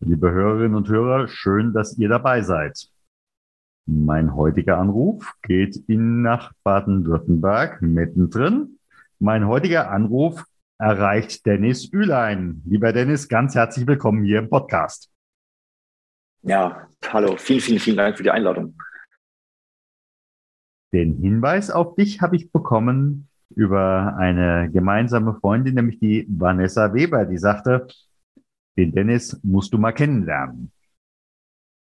Liebe Hörerinnen und Hörer, schön, dass ihr dabei seid. Mein heutiger Anruf geht in nach Baden-Württemberg mittendrin. Mein heutiger Anruf erreicht Dennis Ülein. Lieber Dennis, ganz herzlich willkommen hier im Podcast. Ja, hallo, vielen, vielen, vielen Dank für die Einladung. Den Hinweis auf dich habe ich bekommen über eine gemeinsame Freundin, nämlich die Vanessa Weber, die sagte, den Dennis musst du mal kennenlernen.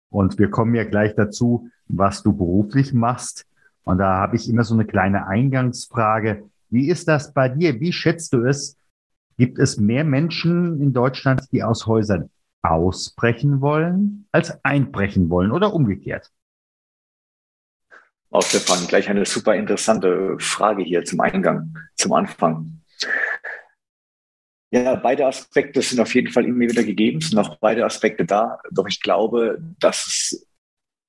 Und wir kommen ja gleich dazu, was du beruflich machst. Und da habe ich immer so eine kleine Eingangsfrage. Wie ist das bei dir? Wie schätzt du es? Gibt es mehr Menschen in Deutschland, die aus Häusern ausbrechen wollen, als einbrechen wollen oder umgekehrt? Auch Stefan, gleich eine super interessante Frage hier zum Eingang, zum Anfang. Ja, beide Aspekte sind auf jeden Fall immer wieder gegeben, sind auch beide Aspekte da. Doch ich glaube, dass,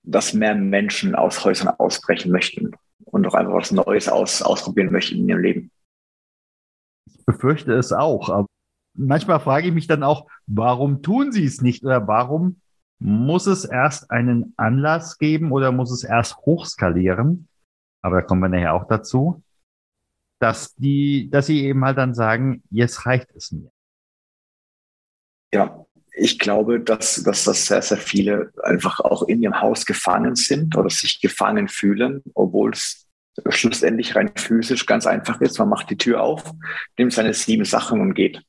dass mehr Menschen aus Häusern ausbrechen möchten und auch einfach was Neues aus, ausprobieren möchten in ihrem Leben. Ich befürchte es auch. Aber manchmal frage ich mich dann auch, warum tun sie es nicht oder warum muss es erst einen Anlass geben oder muss es erst hochskalieren? Aber da kommen wir nachher auch dazu dass die, dass sie eben halt dann sagen, jetzt reicht es mir. Ja, ich glaube, dass, dass das sehr, sehr viele einfach auch in ihrem Haus gefangen sind oder sich gefangen fühlen, obwohl es schlussendlich rein physisch ganz einfach ist. Man macht die Tür auf, nimmt seine sieben Sachen und geht.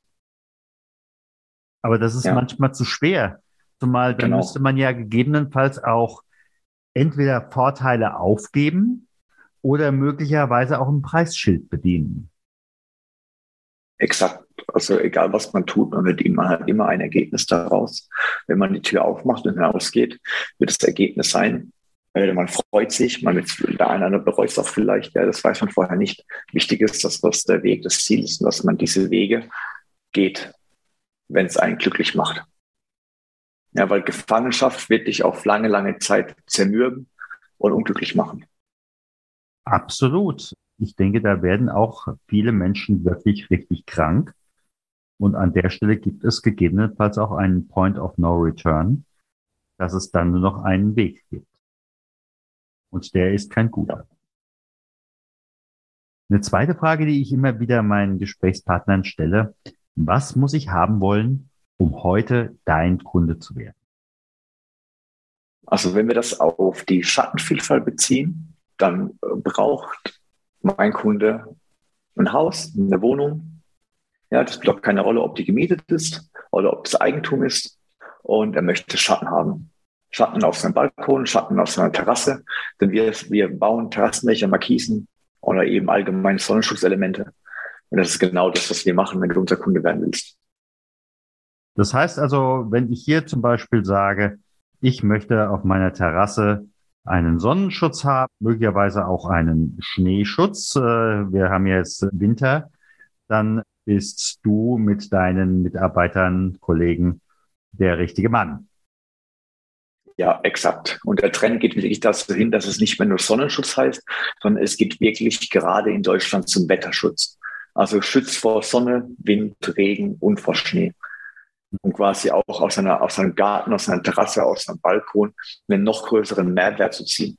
Aber das ist ja. manchmal zu schwer. Zumal dann genau. müsste man ja gegebenenfalls auch entweder Vorteile aufgeben oder möglicherweise auch ein Preisschild bedienen. Exakt. Also egal, was man tut, man wird immer, halt immer ein Ergebnis daraus. Wenn man die Tür aufmacht und hinausgeht, wird das Ergebnis sein, äh, man freut sich, man wird, der eine oder andere bereut es auch vielleicht, ja, das weiß man vorher nicht. Wichtig ist, dass das der Weg das Ziel ist und dass man diese Wege geht, wenn es einen glücklich macht. Ja, weil Gefangenschaft wird dich auf lange, lange Zeit zermürben und unglücklich machen. Absolut. Ich denke, da werden auch viele Menschen wirklich richtig krank. Und an der Stelle gibt es gegebenenfalls auch einen Point of No Return, dass es dann nur noch einen Weg gibt. Und der ist kein guter. Eine zweite Frage, die ich immer wieder meinen Gesprächspartnern stelle. Was muss ich haben wollen, um heute dein Kunde zu werden? Also wenn wir das auf die Schattenvielfalt beziehen, dann äh, braucht mein Kunde ein Haus, eine Wohnung. Ja, das spielt auch keine Rolle, ob die gemietet ist oder ob es Eigentum ist. Und er möchte Schatten haben. Schatten auf seinem Balkon, Schatten auf seiner Terrasse. Denn wir, wir bauen Terrassenlöcher, Markisen oder eben allgemeine Sonnenschutzelemente. Und das ist genau das, was wir machen, wenn du unser Kunde werden willst. Das heißt also, wenn ich hier zum Beispiel sage, ich möchte auf meiner Terrasse einen Sonnenschutz haben, möglicherweise auch einen Schneeschutz. Äh, wir haben jetzt Winter. Dann bist du mit deinen Mitarbeitern, Kollegen der richtige Mann. Ja, exakt. Und der Trend geht wirklich dazu hin, dass es nicht mehr nur Sonnenschutz heißt, sondern es geht wirklich gerade in Deutschland zum Wetterschutz. Also Schutz vor Sonne, Wind, Regen und vor Schnee und quasi auch aus, einer, aus einem Garten, aus einer Terrasse, aus einem Balkon einen noch größeren Mehrwert zu ziehen.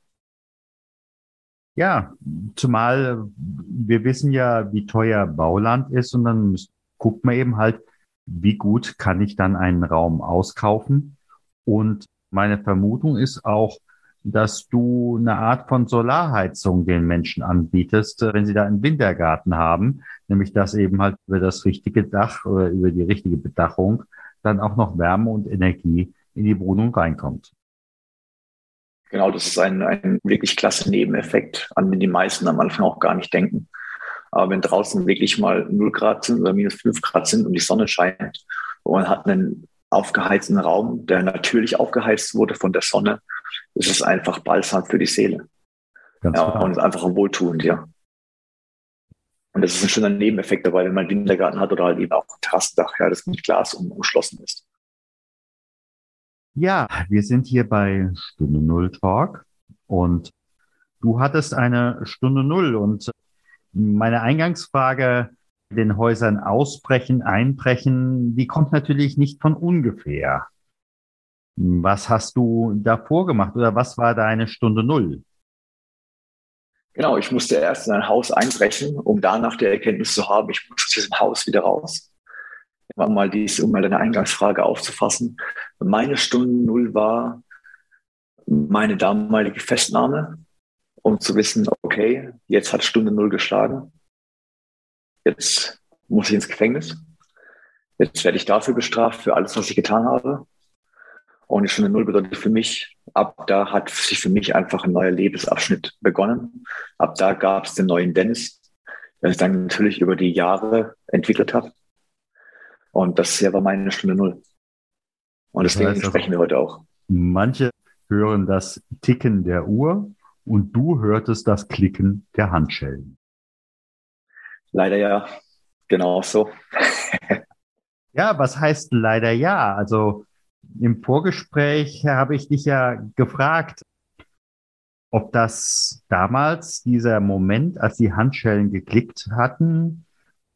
Ja, zumal wir wissen ja, wie teuer Bauland ist und dann guckt man eben halt, wie gut kann ich dann einen Raum auskaufen. Und meine Vermutung ist auch, dass du eine Art von Solarheizung den Menschen anbietest, wenn sie da einen Wintergarten haben, nämlich dass eben halt über das richtige Dach oder über die richtige Bedachung dann auch noch Wärme und Energie in die Wohnung reinkommt. Genau, das ist ein, ein wirklich klasse Nebeneffekt, an den die meisten am Anfang auch gar nicht denken. Aber wenn draußen wirklich mal 0 Grad sind oder minus 5 Grad sind und die Sonne scheint und man hat einen aufgeheizten Raum, der natürlich aufgeheizt wurde von der Sonne, ist es einfach balsam für die Seele. Ganz ja, klar. und einfach wohltuend, ja. Und das ist ein schöner Nebeneffekt dabei, wenn man einen Wintergarten hat oder halt eben auch ein Terrassendach, ja, das mit Glas umschlossen ist. Ja, wir sind hier bei Stunde Null Talk und du hattest eine Stunde Null und meine Eingangsfrage, den Häusern ausbrechen, einbrechen, die kommt natürlich nicht von ungefähr. Was hast du davor gemacht oder was war deine Stunde Null? Genau, ich musste erst in ein Haus einbrechen, um danach die Erkenntnis zu haben, ich muss aus diesem Haus wieder raus. Mal, dies, um mal deine Eingangsfrage aufzufassen. Meine Stunde Null war meine damalige Festnahme, um zu wissen, okay, jetzt hat Stunde Null geschlagen. Jetzt muss ich ins Gefängnis. Jetzt werde ich dafür bestraft, für alles, was ich getan habe. Und die Stunde Null bedeutet für mich, ab da hat sich für mich einfach ein neuer Lebensabschnitt begonnen. Ab da gab es den neuen Dennis, der sich dann natürlich über die Jahre entwickelt hat. Und das hier war meine Stunde Null. Und deswegen das heißt sprechen wir heute auch. Manche hören das Ticken der Uhr und du hörtest das Klicken der Handschellen. Leider ja, genau so. ja, was heißt leider ja? Also im Vorgespräch habe ich dich ja gefragt, ob das damals dieser Moment, als die Handschellen geklickt hatten,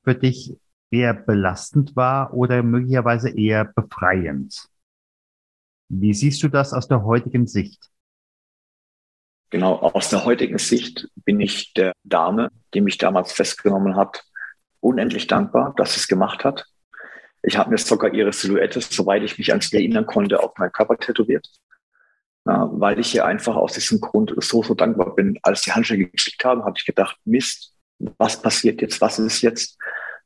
für dich eher belastend war oder möglicherweise eher befreiend. Wie siehst du das aus der heutigen Sicht? Genau, aus der heutigen Sicht bin ich der Dame, die mich damals festgenommen hat, unendlich dankbar, dass sie es gemacht hat. Ich habe mir sogar ihre Silhouette, soweit ich mich an sie erinnern konnte, auf meinen Körper tätowiert. Weil ich ihr einfach aus diesem Grund so, so dankbar bin. Als die Handschellen geklickt haben, habe ich gedacht, Mist, was passiert jetzt? Was ist jetzt?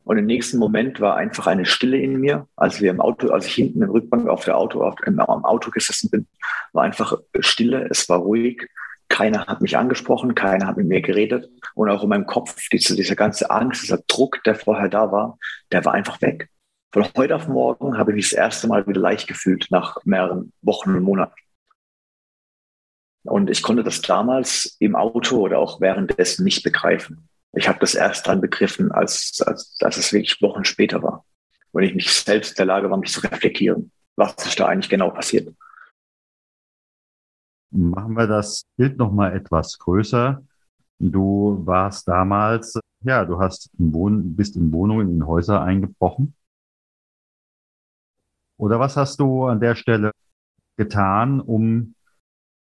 Und im nächsten Moment war einfach eine Stille in mir, als wir im Auto, als ich hinten im Rückbank auf der Auto, auf, im, am Auto gesessen bin, war einfach Stille, es war ruhig. Keiner hat mich angesprochen, keiner hat mit mir geredet. Und auch in meinem Kopf, diese, diese ganze Angst, dieser Druck, der vorher da war, der war einfach weg. Von heute auf morgen habe ich mich das erste Mal wieder leicht gefühlt nach mehreren Wochen und Monaten. Und ich konnte das damals im Auto oder auch währenddessen nicht begreifen. Ich habe das erst dann begriffen, als, als, als es wirklich Wochen später war. Und ich mich selbst in der Lage war, mich zu reflektieren. Was ist da eigentlich genau passiert? Machen wir das Bild nochmal etwas größer. Du warst damals, ja, du hast in Wohn bist in Wohnungen, in Häuser eingebrochen. Oder was hast du an der Stelle getan, um,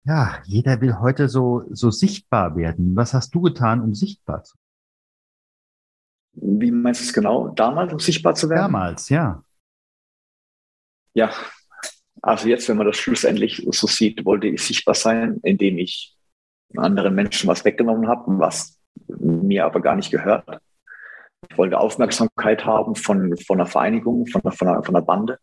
ja, jeder will heute so, so sichtbar werden. Was hast du getan, um sichtbar zu werden? Wie meinst du es genau? Damals, um sichtbar zu werden? Damals, ja. Ja, also jetzt, wenn man das schlussendlich so sieht, wollte ich sichtbar sein, indem ich anderen Menschen was weggenommen habe, was mir aber gar nicht gehört. Ich wollte Aufmerksamkeit haben von, von einer Vereinigung, von, von, einer, von einer Bande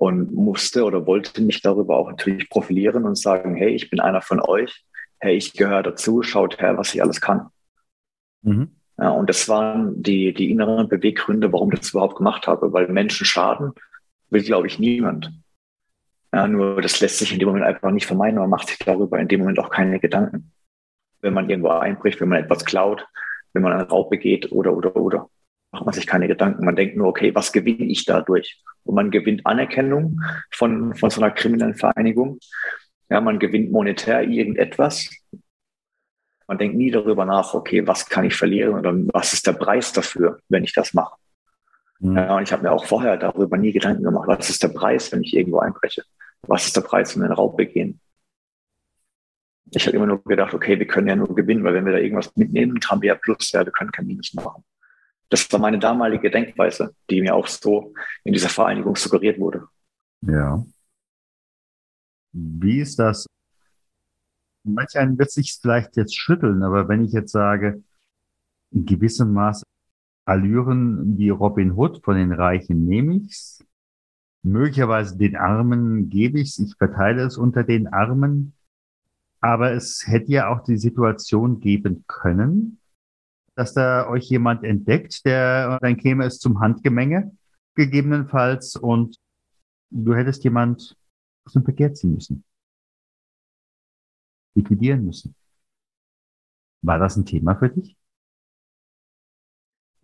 und musste oder wollte mich darüber auch natürlich profilieren und sagen, hey, ich bin einer von euch, hey, ich gehöre dazu, schaut her, was ich alles kann. Mhm. Ja, und das waren die, die inneren Beweggründe, warum ich das überhaupt gemacht habe, weil Menschen schaden will, glaube ich, niemand. Ja, nur das lässt sich in dem Moment einfach nicht vermeiden, man macht sich darüber in dem Moment auch keine Gedanken. Wenn man irgendwo einbricht, wenn man etwas klaut, wenn man einen Raub begeht oder, oder, oder, macht man sich keine Gedanken. Man denkt nur, okay, was gewinne ich dadurch? Und man gewinnt Anerkennung von, von so einer kriminellen Vereinigung. Ja, man gewinnt monetär irgendetwas. Man denkt nie darüber nach, okay, was kann ich verlieren oder was ist der Preis dafür, wenn ich das mache. Mhm. Ja, und ich habe mir auch vorher darüber nie Gedanken gemacht, was ist der Preis, wenn ich irgendwo einbreche? Was ist der Preis, wenn wir einen Raub begehen? Ich habe immer nur gedacht, okay, wir können ja nur gewinnen, weil wenn wir da irgendwas mitnehmen, haben wir ja Plus, ja, wir können kein Minus machen. Das war meine damalige Denkweise, die mir auch so in dieser Vereinigung suggeriert wurde. Ja. Wie ist das? Manch einen wird sich vielleicht jetzt schütteln, aber wenn ich jetzt sage, in gewissem Maß Allüren wie Robin Hood von den Reichen nehme ich's, möglicherweise den Armen gebe ich's, ich verteile es unter den Armen, aber es hätte ja auch die Situation geben können, dass da euch jemand entdeckt, der dann käme es zum Handgemenge gegebenenfalls und du hättest jemand aus dem Verkehr ziehen müssen. Liquidieren müssen. War das ein Thema für dich?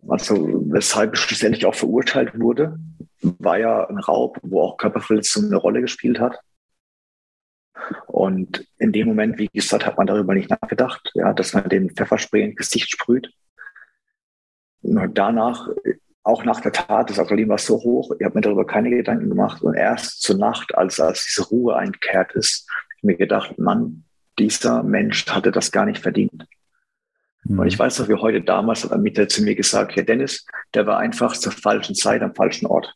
Also, weshalb ich schlussendlich auch verurteilt wurde, war ja ein Raub, wo auch Körperverletzung eine Rolle gespielt hat. Und in dem Moment, wie gesagt, hat man darüber nicht nachgedacht, ja, dass man den Pfefferspray ins Gesicht sprüht. Und danach, auch nach der Tat, das Adrenalin war so hoch, ich habe mir darüber keine Gedanken gemacht. Und erst zur Nacht, als, als diese Ruhe eingekehrt ist, habe ich mir gedacht, Mann, dieser Mensch hatte das gar nicht verdient. Mhm. Und ich weiß noch, wie heute damals hat Mieter zu mir gesagt, Herr Dennis, der war einfach zur falschen Zeit am falschen Ort.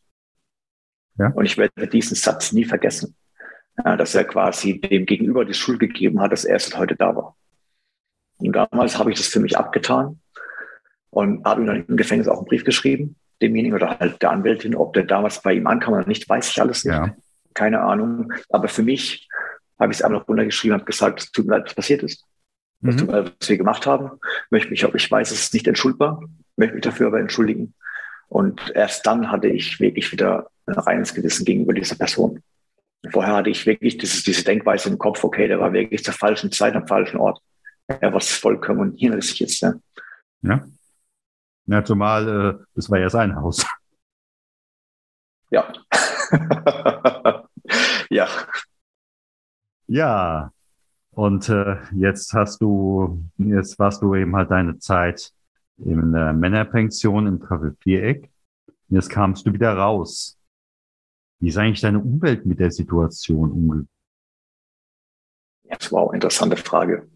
Ja. Und ich werde diesen Satz nie vergessen, ja, dass er quasi dem Gegenüber die Schuld gegeben hat, dass er erst heute da war. Und damals habe ich das für mich abgetan und habe ihm dann im Gefängnis auch einen Brief geschrieben, demjenigen oder halt der Anwältin, ob der damals bei ihm ankam oder nicht, weiß ich alles nicht. Ja. Keine Ahnung. Aber für mich habe ich es einfach runtergeschrieben und gesagt, es tut mir leid, was passiert ist was, mhm. was wir gemacht haben. Möchte mich, ich weiß, es ist nicht entschuldbar, möchte mich dafür aber entschuldigen. Und erst dann hatte ich wirklich wieder ein reines Gewissen gegenüber dieser Person. Vorher hatte ich wirklich dieses, diese Denkweise im Kopf, okay, der war wirklich zur falschen Zeit am falschen Ort. Er war vollkommen hinrissig jetzt. Ja. ja. Ja, zumal äh, das war ja sein Haus. Ja. ja. Ja, und äh, jetzt hast du, jetzt warst du eben halt deine Zeit in der Männerpension im Café Viereck. Jetzt kamst du wieder raus. Wie ist eigentlich deine Umwelt mit der Situation umgegangen? Das war auch eine interessante Frage.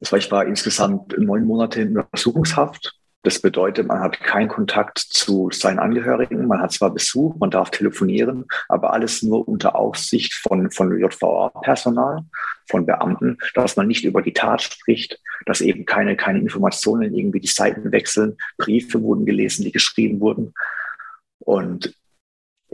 Ich war insgesamt neun Monate in Untersuchungshaft das bedeutet, man hat keinen Kontakt zu seinen Angehörigen, man hat zwar Besuch, man darf telefonieren, aber alles nur unter Aufsicht von, von JVA-Personal, von Beamten, dass man nicht über die Tat spricht, dass eben keine, keine Informationen irgendwie die Seiten wechseln, Briefe wurden gelesen, die geschrieben wurden. Und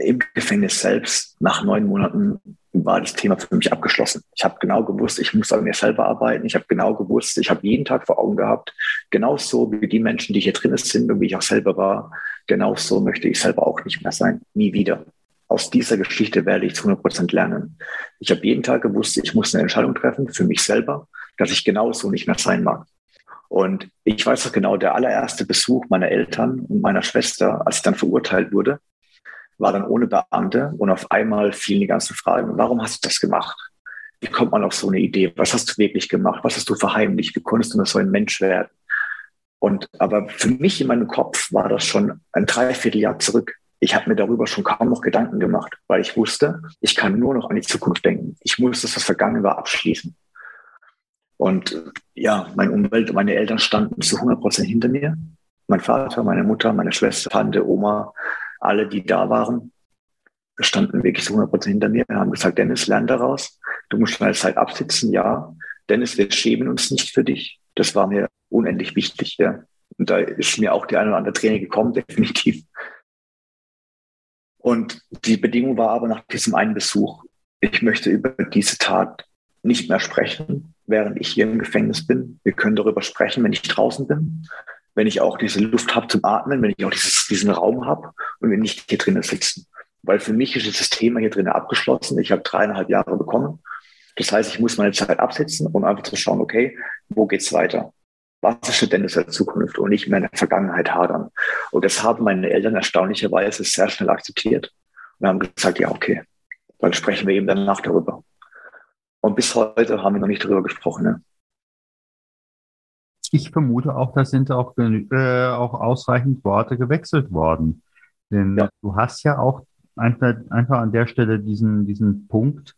im Gefängnis selbst, nach neun Monaten, war das Thema für mich abgeschlossen. Ich habe genau gewusst, ich muss an mir selber arbeiten. Ich habe genau gewusst, ich habe jeden Tag vor Augen gehabt, genauso wie die Menschen, die hier drin sind und wie ich auch selber war, genauso möchte ich selber auch nicht mehr sein. Nie wieder. Aus dieser Geschichte werde ich zu 100 Prozent lernen. Ich habe jeden Tag gewusst, ich muss eine Entscheidung treffen für mich selber, dass ich genauso nicht mehr sein mag. Und ich weiß auch genau, der allererste Besuch meiner Eltern und meiner Schwester, als ich dann verurteilt wurde, war dann ohne Beamte und auf einmal fielen die ganzen Fragen, warum hast du das gemacht? Wie kommt man auf so eine Idee? Was hast du wirklich gemacht? Was hast du verheimlicht? Wie konntest du nur so ein Mensch werden? Und aber für mich in meinem Kopf war das schon ein Dreivierteljahr zurück. Ich habe mir darüber schon kaum noch Gedanken gemacht, weil ich wusste, ich kann nur noch an die Zukunft denken. Ich muss das, was vergangen war, abschließen. Und ja, meine Umwelt, meine Eltern standen zu 100 Prozent hinter mir. Mein Vater, meine Mutter, meine Schwester, Tante, Oma, alle, die da waren, standen wirklich zu 100 Prozent hinter mir und haben gesagt, Dennis, lern daraus. Du musst deine Zeit absitzen, ja. Dennis, wir schämen uns nicht für dich. Das war mir unendlich wichtig, ja. Und da ist mir auch die eine oder andere Träne gekommen, definitiv. Und die Bedingung war aber nach diesem einen Besuch, ich möchte über diese Tat nicht mehr sprechen, während ich hier im Gefängnis bin. Wir können darüber sprechen, wenn ich draußen bin wenn ich auch diese Luft habe zum Atmen, wenn ich auch dieses, diesen Raum habe und wir nicht hier drinnen sitzen. Weil für mich ist dieses Thema hier drinnen abgeschlossen. Ich habe dreieinhalb Jahre bekommen. Das heißt, ich muss meine Zeit absetzen, um einfach zu schauen, okay, wo geht's weiter? Was ist denn das der Zukunft und nicht mehr in der Vergangenheit hadern? Und das haben meine Eltern erstaunlicherweise sehr schnell akzeptiert und haben gesagt, ja, okay, dann sprechen wir eben danach darüber. Und bis heute haben wir noch nicht darüber gesprochen. Ne? Ich vermute auch, da sind auch, äh, auch ausreichend Worte gewechselt worden. Denn ja. du hast ja auch einfach, einfach an der Stelle diesen, diesen Punkt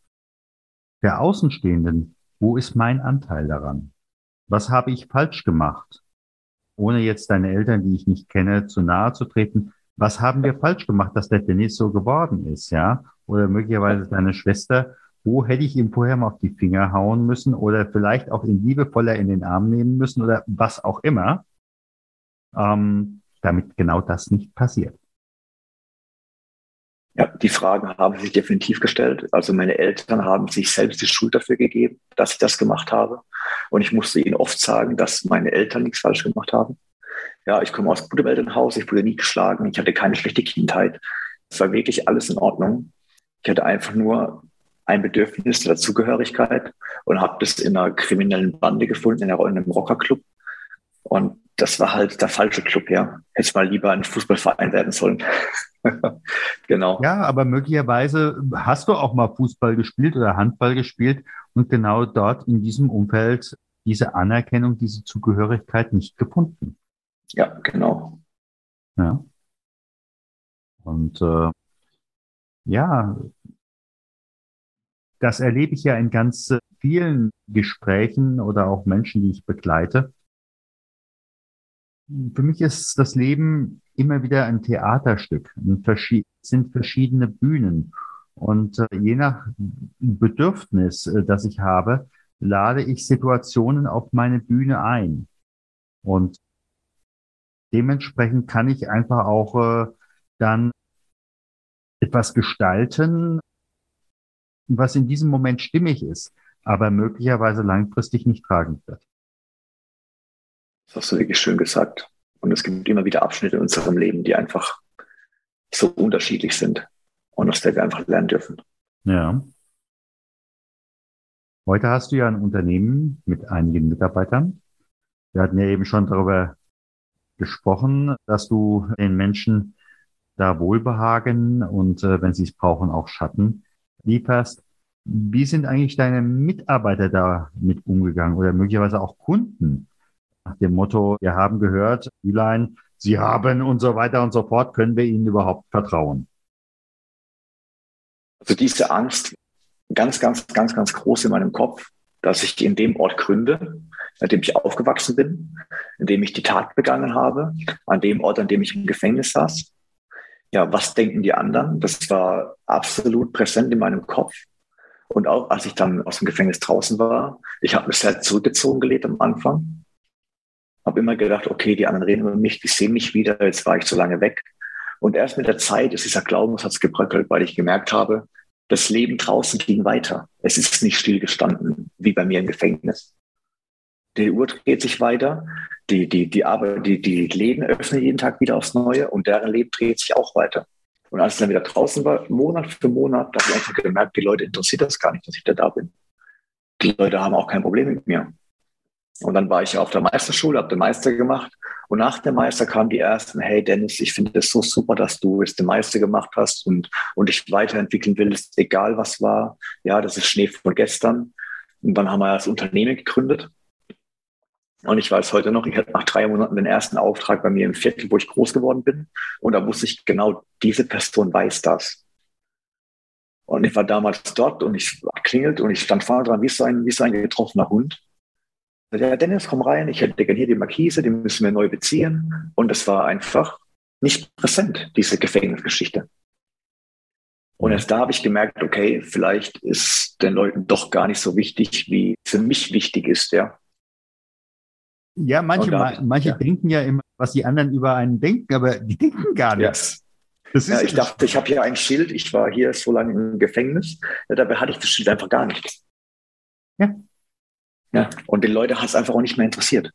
der Außenstehenden. Wo ist mein Anteil daran? Was habe ich falsch gemacht? Ohne jetzt deine Eltern, die ich nicht kenne, zu nahe zu treten. Was haben wir falsch gemacht, dass der Dennis so geworden ist, ja? Oder möglicherweise deine Schwester, wo hätte ich ihm vorher mal auf die Finger hauen müssen oder vielleicht auch ihn liebevoller in den Arm nehmen müssen oder was auch immer, ähm, damit genau das nicht passiert. Ja, die Fragen haben sich definitiv gestellt. Also meine Eltern haben sich selbst die Schuld dafür gegeben, dass ich das gemacht habe. Und ich musste ihnen oft sagen, dass meine Eltern nichts falsch gemacht haben. Ja, ich komme aus gutem Elternhaus, ich wurde nie geschlagen, ich hatte keine schlechte Kindheit. Es war wirklich alles in Ordnung. Ich hatte einfach nur ein Bedürfnis der Dazugehörigkeit und habe das in einer kriminellen Bande gefunden, in einem Rockerclub. Und das war halt der falsche Club, ja. Hätte mal lieber ein Fußballverein werden sollen. genau. Ja, aber möglicherweise hast du auch mal Fußball gespielt oder Handball gespielt und genau dort in diesem Umfeld diese Anerkennung, diese Zugehörigkeit nicht gefunden. Ja, genau. Ja. Und äh, ja, das erlebe ich ja in ganz vielen Gesprächen oder auch Menschen, die ich begleite. Für mich ist das Leben immer wieder ein Theaterstück, es sind verschiedene Bühnen. Und äh, je nach Bedürfnis, äh, das ich habe, lade ich Situationen auf meine Bühne ein. Und dementsprechend kann ich einfach auch äh, dann etwas gestalten, was in diesem Moment stimmig ist, aber möglicherweise langfristig nicht tragend wird. Das hast du wirklich schön gesagt. Und es gibt immer wieder Abschnitte in unserem Leben, die einfach so unterschiedlich sind und aus der wir einfach lernen dürfen. Ja. Heute hast du ja ein Unternehmen mit einigen Mitarbeitern. Wir hatten ja eben schon darüber gesprochen, dass du den Menschen da Wohlbehagen und äh, wenn sie es brauchen auch Schatten lieferst. Wie sind eigentlich deine Mitarbeiter da mit umgegangen oder möglicherweise auch Kunden? Nach dem Motto, wir haben gehört, Ülein, Sie haben und so weiter und so fort, können wir Ihnen überhaupt vertrauen? Also diese Angst, ganz, ganz, ganz, ganz groß in meinem Kopf, dass ich in dem Ort gründe, an dem ich aufgewachsen bin, in dem ich die Tat begangen habe, an dem Ort, an dem ich im Gefängnis saß, ja, was denken die anderen? Das war absolut präsent in meinem Kopf. Und auch als ich dann aus dem Gefängnis draußen war, ich habe mich sehr zurückgezogen gelebt am Anfang. Habe immer gedacht, okay, die anderen reden über mich, die sehen mich wieder, jetzt war ich zu lange weg. Und erst mit der Zeit ist dieser Glaubenssatz gebröckelt, weil ich gemerkt habe, das Leben draußen ging weiter. Es ist nicht stillgestanden, wie bei mir im Gefängnis. Die Uhr dreht sich weiter die, die, die Arbeit, die, die Läden öffnen jeden Tag wieder aufs Neue und deren Leben dreht sich auch weiter. Und als ich dann wieder draußen war, Monat für Monat, da habe ich einfach gemerkt, die Leute interessiert das gar nicht, dass ich da da bin. Die Leute haben auch kein Problem mit mir. Und dann war ich auf der Meisterschule, habe den Meister gemacht. Und nach dem Meister kamen die ersten, hey Dennis, ich finde es so super, dass du jetzt den Meister gemacht hast und, und dich weiterentwickeln willst, egal was war. Ja, das ist Schnee von gestern. Und dann haben wir das Unternehmen gegründet. Und ich weiß heute noch, ich hatte nach drei Monaten den ersten Auftrag bei mir im Viertel, wo ich groß geworden bin. Und da wusste ich genau, diese Person weiß das. Und ich war damals dort und ich klingelt und ich stand vorne dran wie so ein, wie so ein getroffener Hund. Ja, Dennis, komm rein, ich hätte gerne hier die Markise, die müssen wir neu beziehen. Und es war einfach nicht präsent, diese Gefängnisgeschichte. Und erst da habe ich gemerkt, okay, vielleicht ist den Leuten doch gar nicht so wichtig, wie für mich wichtig ist, ja. Ja, manche, da, manche ja. denken ja immer, was die anderen über einen denken, aber die denken gar nichts. Das ja, ich dachte, ich habe hier ein Schild, ich war hier so lange im Gefängnis, ja, dabei hatte ich das Schild einfach gar nicht. Ja. Ja, und die Leute hat es einfach auch nicht mehr interessiert.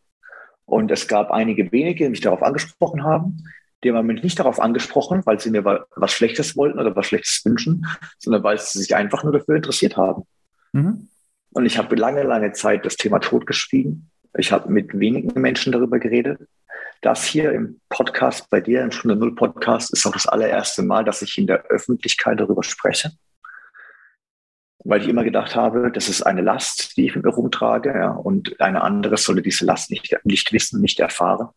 Und es gab einige wenige, die mich darauf angesprochen haben. Die haben mich nicht darauf angesprochen, weil sie mir was Schlechtes wollten oder was Schlechtes wünschen, sondern weil sie sich einfach nur dafür interessiert haben. Mhm. Und ich habe lange, lange Zeit das Thema totgeschwiegen ich habe mit wenigen Menschen darüber geredet. Das hier im Podcast bei dir, im Stunde Null Podcast, ist auch das allererste Mal, dass ich in der Öffentlichkeit darüber spreche. Weil ich immer gedacht habe, das ist eine Last, die ich mit mir rumtrage, ja, und eine andere solle diese Last nicht, nicht wissen, nicht erfahren.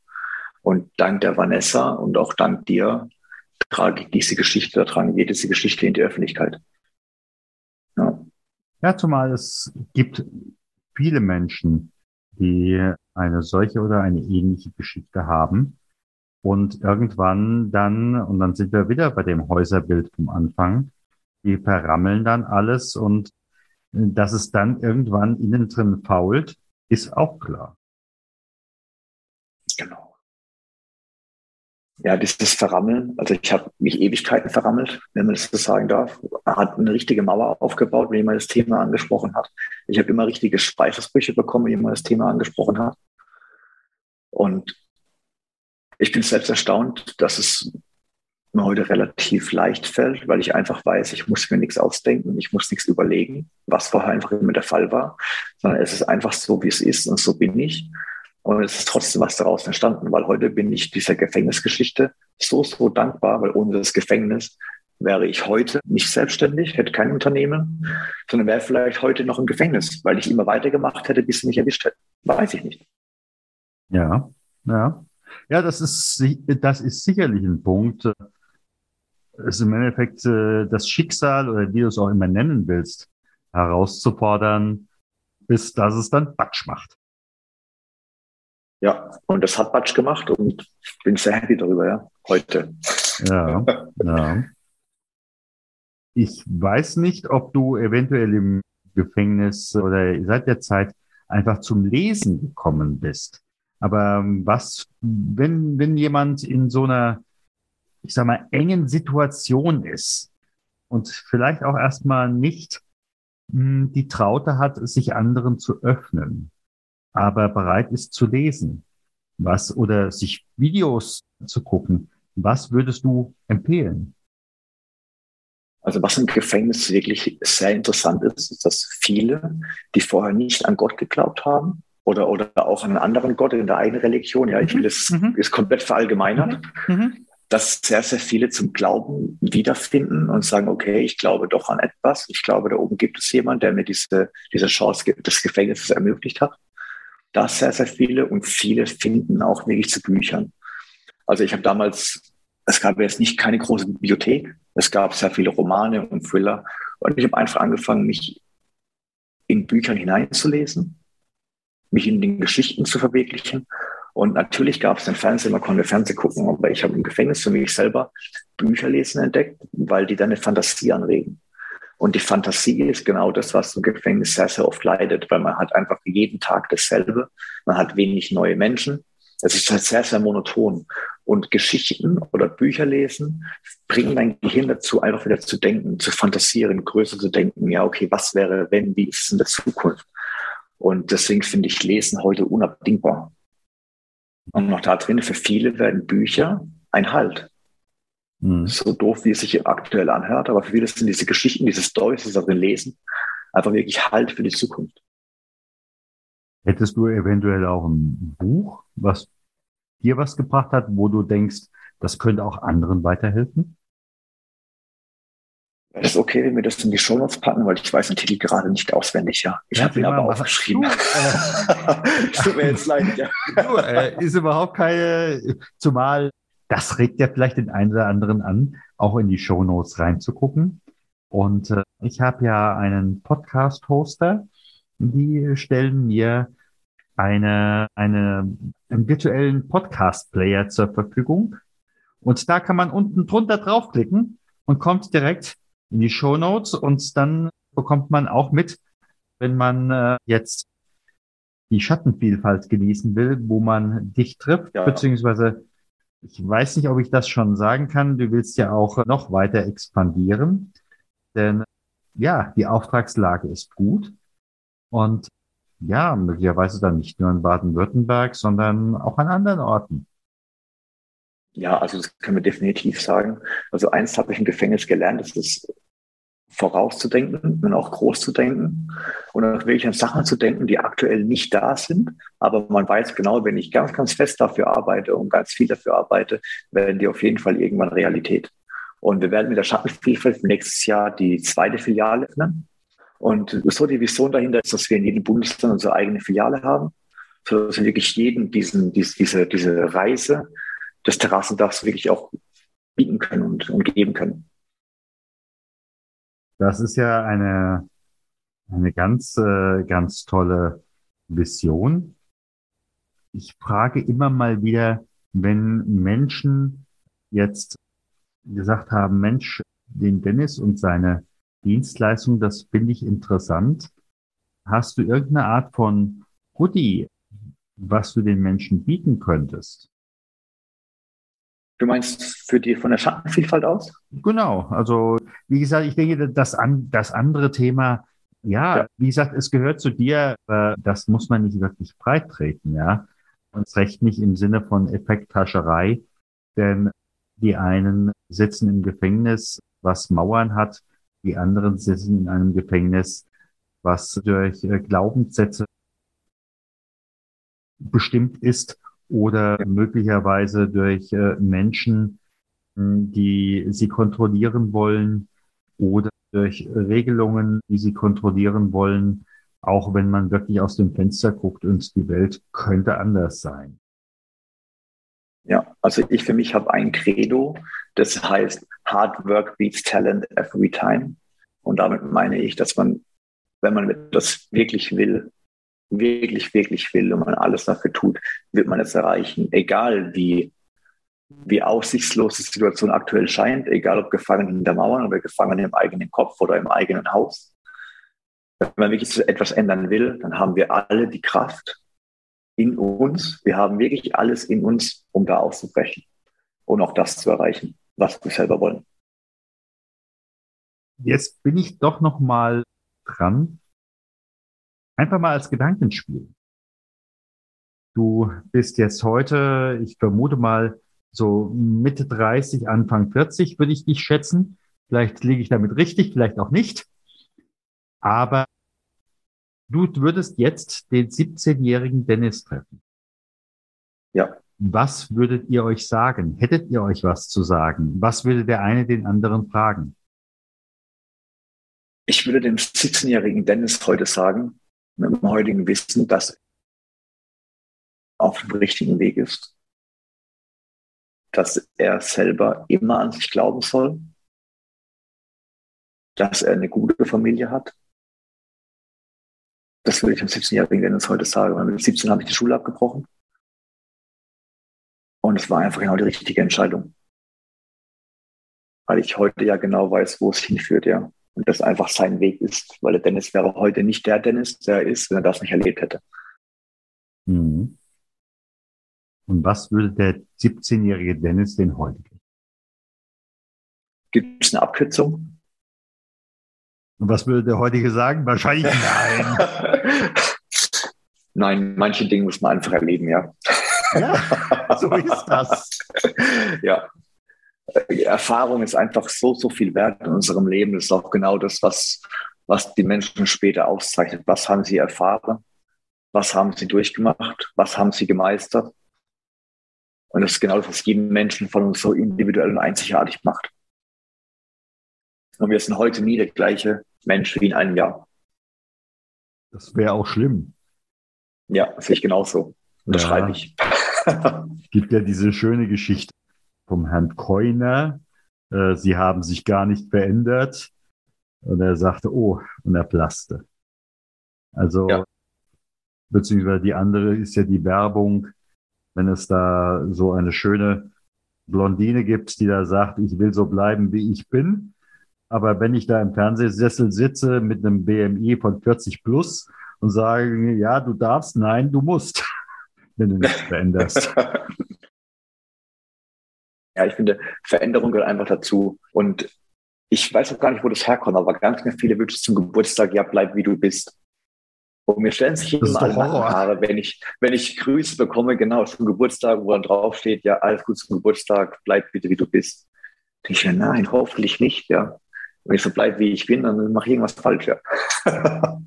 Und dank der Vanessa und auch dank dir trage ich diese Geschichte, da tragen wir diese Geschichte in die Öffentlichkeit. Ja. ja, zumal es gibt viele Menschen, die eine solche oder eine ähnliche Geschichte haben. Und irgendwann dann, und dann sind wir wieder bei dem Häuserbild vom Anfang, die verrammeln dann alles und dass es dann irgendwann innen drin fault, ist auch klar. Genau ja, dieses Verrammeln, also ich habe mich Ewigkeiten verrammelt, wenn man das so sagen darf. Hat eine richtige Mauer aufgebaut, wenn jemand das Thema angesprochen hat. Ich habe immer richtige Speichersbrüche bekommen, wenn jemand das Thema angesprochen hat. Und ich bin selbst erstaunt, dass es mir heute relativ leicht fällt, weil ich einfach weiß, ich muss mir nichts ausdenken, ich muss nichts überlegen, was vorher einfach immer der Fall war, sondern es ist einfach so, wie es ist und so bin ich. Und es ist trotzdem was daraus entstanden, weil heute bin ich dieser Gefängnisgeschichte so, so dankbar, weil ohne das Gefängnis wäre ich heute nicht selbstständig, hätte kein Unternehmen, sondern wäre vielleicht heute noch im Gefängnis, weil ich immer weitergemacht hätte, bis sie mich erwischt hätten. Weiß ich nicht. Ja, ja. Ja, das ist, das ist sicherlich ein Punkt. Es ist im Endeffekt äh, das Schicksal oder wie du es auch immer nennen willst, herauszufordern, bis dass es dann Batsch macht. Ja, und das hat Batsch gemacht und bin sehr happy darüber, ja, heute. Ja, ja. Ich weiß nicht, ob du eventuell im Gefängnis oder seit der Zeit einfach zum Lesen gekommen bist. Aber ähm, was, wenn, wenn jemand in so einer, ich sag mal, engen Situation ist und vielleicht auch erstmal nicht hm, die Traute hat, sich anderen zu öffnen, aber bereit ist zu lesen, was oder sich Videos zu gucken, was würdest du empfehlen? Also was im Gefängnis wirklich sehr interessant ist, ist, dass viele, die vorher nicht an Gott geglaubt haben oder, oder auch an einen anderen Gott in der eigenen Religion, ja, ich will es mhm. ist komplett verallgemeinert, mhm. mhm. dass sehr, sehr viele zum Glauben wiederfinden und sagen, okay, ich glaube doch an etwas, ich glaube, da oben gibt es jemand, der mir diese, diese Chance des Gefängnisses ermöglicht hat. Das sehr, sehr viele und viele finden auch wirklich zu Büchern. Also ich habe damals, es gab jetzt nicht keine große Bibliothek, es gab sehr viele Romane und Thriller. Und ich habe einfach angefangen, mich in Büchern hineinzulesen, mich in den Geschichten zu verwirklichen. Und natürlich gab es den Fernseher, man konnte Fernsehen gucken, aber ich habe im Gefängnis für mich selber Bücher lesen entdeckt, weil die deine Fantasie anregen. Und die Fantasie ist genau das, was im Gefängnis sehr, sehr oft leidet, weil man hat einfach jeden Tag dasselbe. Man hat wenig neue Menschen. Es ist halt sehr, sehr monoton. Und Geschichten oder Bücher lesen bringen dein Gehirn dazu, einfach wieder zu denken, zu fantasieren, größer zu denken. Ja, okay, was wäre, wenn, wie ist es in der Zukunft? Und deswegen finde ich Lesen heute unabdingbar. Und noch da drin, für viele werden Bücher ein Halt. Mhm. So doof, wie es sich aktuell anhört, aber für viele sind diese Geschichten, diese Storys, die darin lesen, einfach wirklich Halt für die Zukunft. Hättest du eventuell auch ein Buch, was dir was gebracht hat, wo du denkst, das könnte auch anderen weiterhelfen? Das ist okay, wenn wir das in die Shownotes packen, weil ich weiß den Titel gerade nicht auswendig, ja. Ich ja, habe ihn aber aufgeschrieben. Tut mir jetzt leid, ja. Du, äh, ist überhaupt keine, zumal das regt ja vielleicht den einen oder anderen an, auch in die Shownotes reinzugucken. Und äh, ich habe ja einen Podcast-Hoster, die stellen mir eine, eine, einen virtuellen Podcast-Player zur Verfügung. Und da kann man unten drunter draufklicken und kommt direkt in die Show Notes und dann bekommt man auch mit, wenn man äh, jetzt die Schattenvielfalt genießen will, wo man dich trifft, ja. beziehungsweise ich weiß nicht, ob ich das schon sagen kann. Du willst ja auch noch weiter expandieren, denn ja, die Auftragslage ist gut und ja, möglicherweise dann nicht nur in Baden-Württemberg, sondern auch an anderen Orten. Ja, also das können wir definitiv sagen. Also eins habe ich im Gefängnis gelernt, das ist vorauszudenken und auch groß zu denken und auch wirklich an Sachen zu denken, die aktuell nicht da sind. Aber man weiß genau, wenn ich ganz, ganz fest dafür arbeite und ganz viel dafür arbeite, werden die auf jeden Fall irgendwann Realität. Und wir werden mit der Schattenvielfalt nächstes Jahr die zweite Filiale öffnen. Und so die Vision dahinter ist, dass wir in jedem Bundesland unsere eigene Filiale haben, so dass wir wirklich jeden diesen, diese, diese Reise des Terrassendachs wirklich auch bieten können und, und geben können. Das ist ja eine, eine ganz, äh, ganz tolle Vision. Ich frage immer mal wieder, wenn Menschen jetzt gesagt haben, Mensch, den Dennis und seine Dienstleistung, das finde ich interessant. Hast du irgendeine Art von Goodie, was du den Menschen bieten könntest? Du meinst für die von der Schattenvielfalt aus? Genau. Also wie gesagt, ich denke, das, an, das andere Thema, ja, ja, wie gesagt, es gehört zu dir, aber das muss man nicht wirklich breit treten, ja. Und es recht nicht im Sinne von Effekthascherei, denn Die einen sitzen im Gefängnis, was Mauern hat. Die anderen sitzen in einem Gefängnis, was durch äh, Glaubenssätze bestimmt ist oder möglicherweise durch äh, Menschen, die sie kontrollieren wollen oder durch Regelungen, die sie kontrollieren wollen, auch wenn man wirklich aus dem Fenster guckt und die Welt könnte anders sein. Ja, also ich für mich habe ein Credo, das heißt Hard Work beats Talent every time. Und damit meine ich, dass man, wenn man das wirklich will, wirklich, wirklich will und man alles dafür tut, wird man es erreichen. Egal wie, wie aussichtslos die Situation aktuell scheint, egal ob gefangen hinter Mauern oder gefangen im eigenen Kopf oder im eigenen Haus. Wenn man wirklich etwas ändern will, dann haben wir alle die Kraft in uns. Wir haben wirklich alles in uns, um da auszubrechen und auch das zu erreichen, was wir selber wollen. Jetzt bin ich doch noch mal dran Einfach mal als Gedankenspiel. Du bist jetzt heute, ich vermute mal, so Mitte 30, Anfang 40 würde ich dich schätzen. Vielleicht liege ich damit richtig, vielleicht auch nicht. Aber du würdest jetzt den 17-jährigen Dennis treffen. Ja. Was würdet ihr euch sagen? Hättet ihr euch was zu sagen? Was würde der eine den anderen fragen? Ich würde dem 17-jährigen Dennis heute sagen, mit dem heutigen Wissen, dass auf dem richtigen Weg ist, dass er selber immer an sich glauben soll, dass er eine gute Familie hat. Das würde ich dem 17-Jährigen Dennis heute sagen. Weil mit 17 habe ich die Schule abgebrochen. Und es war einfach genau die richtige Entscheidung. Weil ich heute ja genau weiß, wo es hinführt, ja und das einfach sein Weg ist, weil der Dennis wäre heute nicht der Dennis, der er ist, wenn er das nicht erlebt hätte. Mhm. Und was würde der 17-jährige Dennis denn heute? Gibt es eine Abkürzung? Und was würde der heutige sagen? Wahrscheinlich nein. nein, manche Dinge muss man einfach erleben, ja. Ja, so ist das. ja, Erfahrung ist einfach so, so viel wert in unserem Leben. Das ist auch genau das, was, was die Menschen später auszeichnet. Was haben sie erfahren? Was haben sie durchgemacht? Was haben sie gemeistert? Und das ist genau das, was jeden Menschen von uns so individuell und einzigartig macht. Und wir sind heute nie der gleiche Mensch wie in einem Jahr. Das wäre auch schlimm. Ja, sehe ich genauso. Unterschreibe ja. ich. Es gibt ja diese schöne Geschichte vom Herrn Keuner. Äh, sie haben sich gar nicht verändert. Und er sagte, oh, und er plaste. Also, ja. beziehungsweise die andere ist ja die Werbung, wenn es da so eine schöne Blondine gibt, die da sagt, ich will so bleiben, wie ich bin. Aber wenn ich da im Fernsehsessel sitze mit einem BMI von 40 plus und sage, ja, du darfst, nein, du musst, wenn du nichts veränderst. Ja, ich finde, Veränderung gehört einfach dazu. Und ich weiß auch gar nicht, wo das herkommt, aber ganz, ganz viele wünschen zum Geburtstag, ja, bleib wie du bist. Und mir stellen sich immer alle Haare, wenn ich, wenn ich Grüße bekomme, genau zum Geburtstag, wo dann draufsteht, ja, alles gut zum Geburtstag, bleib bitte wie du bist. Denke ich, ja, nein, hoffentlich nicht, ja. Wenn ich so bleibe, wie ich bin, dann mache ich irgendwas falsch, ja.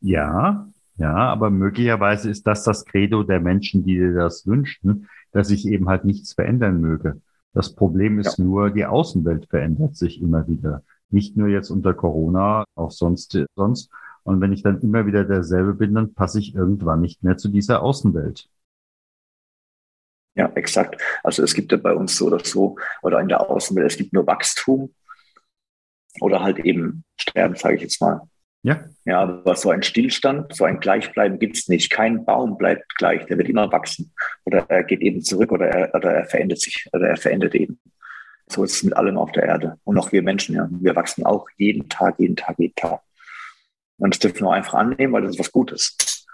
ja, ja, aber möglicherweise ist das das Credo der Menschen, die dir das wünschen, dass sich eben halt nichts verändern möge. Das Problem ist ja. nur, die Außenwelt verändert sich immer wieder. Nicht nur jetzt unter Corona, auch sonst, sonst. Und wenn ich dann immer wieder derselbe bin, dann passe ich irgendwann nicht mehr zu dieser Außenwelt. Ja, exakt. Also es gibt ja bei uns so oder so, oder in der Außenwelt, es gibt nur Wachstum oder halt eben Sterben, sage ich jetzt mal. Ja. Ja, aber so ein Stillstand, so ein Gleichbleiben gibt es nicht. Kein Baum bleibt gleich, der wird immer wachsen. Oder er geht eben zurück oder er, oder er verändert sich oder er verändert eben. So ist es mit allem auf der Erde. Und auch wir Menschen, ja. Wir wachsen auch jeden Tag, jeden Tag, jeden Tag. Und das dürfen wir einfach annehmen, weil das ist was Gutes.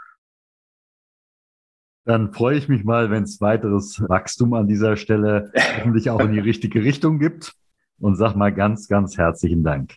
Dann freue ich mich mal, wenn es weiteres Wachstum an dieser Stelle hoffentlich auch in die richtige Richtung gibt. Und sag mal ganz, ganz herzlichen Dank.